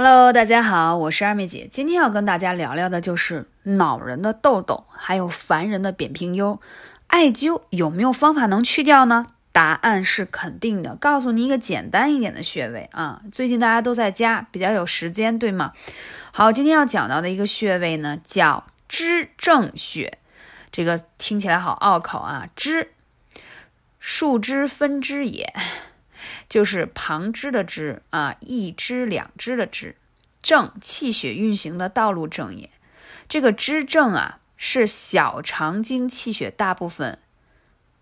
Hello，大家好，我是二妹姐。今天要跟大家聊聊的就是恼人的痘痘，还有烦人的扁平疣。艾灸有没有方法能去掉呢？答案是肯定的。告诉你一个简单一点的穴位啊，最近大家都在家，比较有时间，对吗？好，今天要讲到的一个穴位呢，叫支正穴。这个听起来好拗口啊，支，树枝分支也。就是旁支的支啊，一支两支的支，正气血运行的道路正也。这个支正啊，是小肠经气血大部分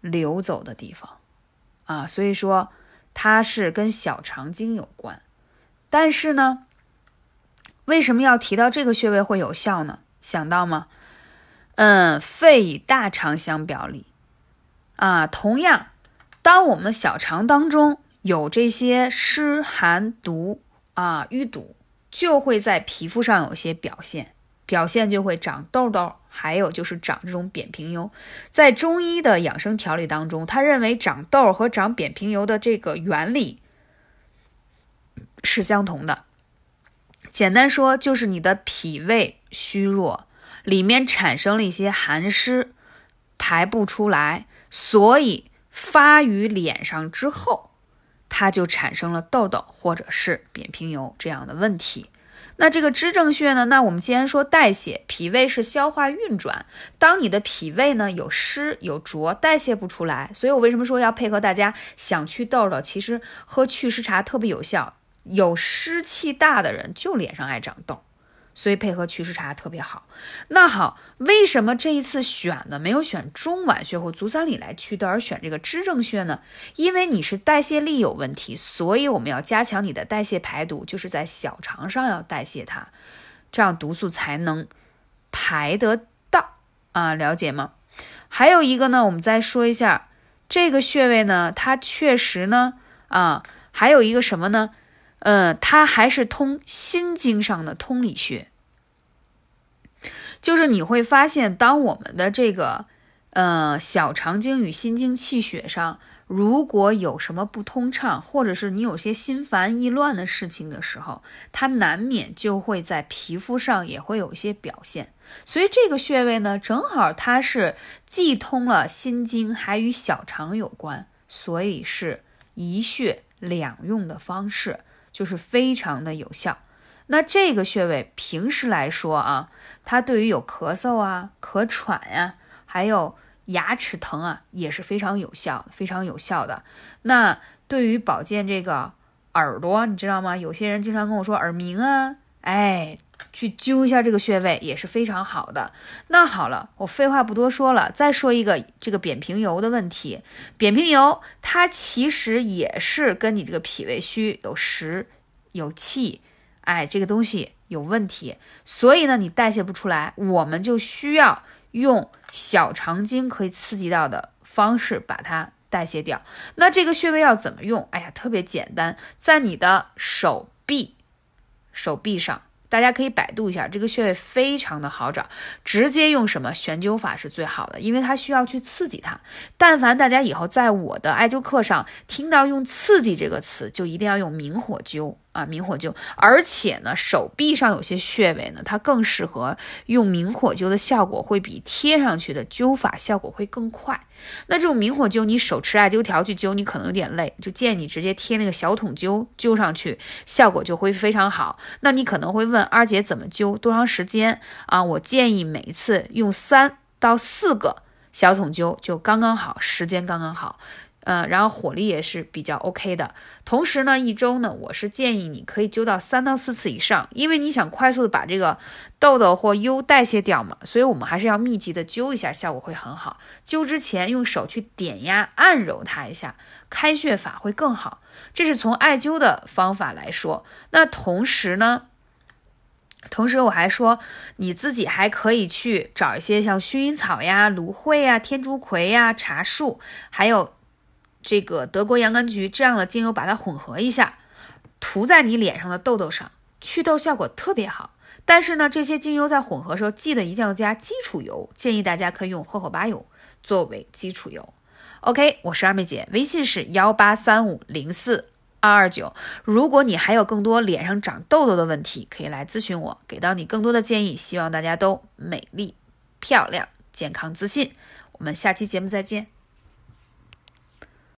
流走的地方啊，所以说它是跟小肠经有关。但是呢，为什么要提到这个穴位会有效呢？想到吗？嗯，肺与大肠相表里啊，同样，当我们的小肠当中。有这些湿寒毒啊淤堵，就会在皮肤上有些表现，表现就会长痘痘，还有就是长这种扁平疣。在中医的养生调理当中，他认为长痘和长扁平疣的这个原理是相同的。简单说，就是你的脾胃虚弱，里面产生了一些寒湿，排不出来，所以发于脸上之后。它就产生了痘痘或者是扁平疣这样的问题。那这个支正穴呢？那我们既然说代谢，脾胃是消化运转，当你的脾胃呢有湿有浊，代谢不出来，所以我为什么说要配合大家想去痘痘？其实喝祛湿茶特别有效。有湿气大的人就脸上爱长痘。所以配合祛湿茶特别好。那好，为什么这一次选的没有选中脘穴或足三里来祛痘，而选这个支正穴呢？因为你是代谢力有问题，所以我们要加强你的代谢排毒，就是在小肠上要代谢它，这样毒素才能排得到啊，了解吗？还有一个呢，我们再说一下这个穴位呢，它确实呢啊，还有一个什么呢？嗯，它还是通心经上的通理穴，就是你会发现，当我们的这个呃小肠经与心经气血上，如果有什么不通畅，或者是你有些心烦意乱的事情的时候，它难免就会在皮肤上也会有一些表现。所以这个穴位呢，正好它是既通了心经，还与小肠有关，所以是一穴两用的方式。就是非常的有效。那这个穴位平时来说啊，它对于有咳嗽啊、咳喘呀，还有牙齿疼啊，也是非常有效、非常有效的。那对于保健这个耳朵，你知道吗？有些人经常跟我说耳鸣啊，哎，去灸一下这个穴位也是非常好的。那好了，我废话不多说了，再说一个这个扁平疣的问题。扁平疣它其实也是跟你这个脾胃虚有实。有气，哎，这个东西有问题，所以呢，你代谢不出来，我们就需要用小肠经可以刺激到的方式把它代谢掉。那这个穴位要怎么用？哎呀，特别简单，在你的手臂，手臂上。大家可以百度一下这个穴位，非常的好找，直接用什么悬灸法是最好的，因为它需要去刺激它。但凡大家以后在我的艾灸课上听到用“刺激”这个词，就一定要用明火灸啊，明火灸。而且呢，手臂上有些穴位呢，它更适合用明火灸的效果会比贴上去的灸法效果会更快。那这种明火灸，你手持艾灸条去灸，你可能有点累，就建议你直接贴那个小筒灸，灸上去效果就会非常好。那你可能会问二姐怎么灸，多长时间啊？我建议每一次用三到四个小筒灸就刚刚好，时间刚刚好。嗯，然后火力也是比较 OK 的。同时呢，一周呢，我是建议你可以灸到三到四次以上，因为你想快速的把这个痘痘或疣代谢掉嘛，所以我们还是要密集的灸一下，效果会很好。灸之前用手去点压按揉它一下，开穴法会更好。这是从艾灸的方法来说。那同时呢，同时我还说你自己还可以去找一些像薰衣草呀、芦荟呀、天竺葵呀、茶树，还有。这个德国洋甘菊这样的精油，把它混合一下，涂在你脸上的痘痘上，祛痘效果特别好。但是呢，这些精油在混合时候，记得一定要加基础油，建议大家可以用荷荷巴油作为基础油。OK，我是二妹姐，微信是幺八三五零四。二二九。如果你还有更多脸上长痘痘的问题，可以来咨询我，给到你更多的建议。希望大家都美丽、漂亮、健康、自信。我们下期节目再见。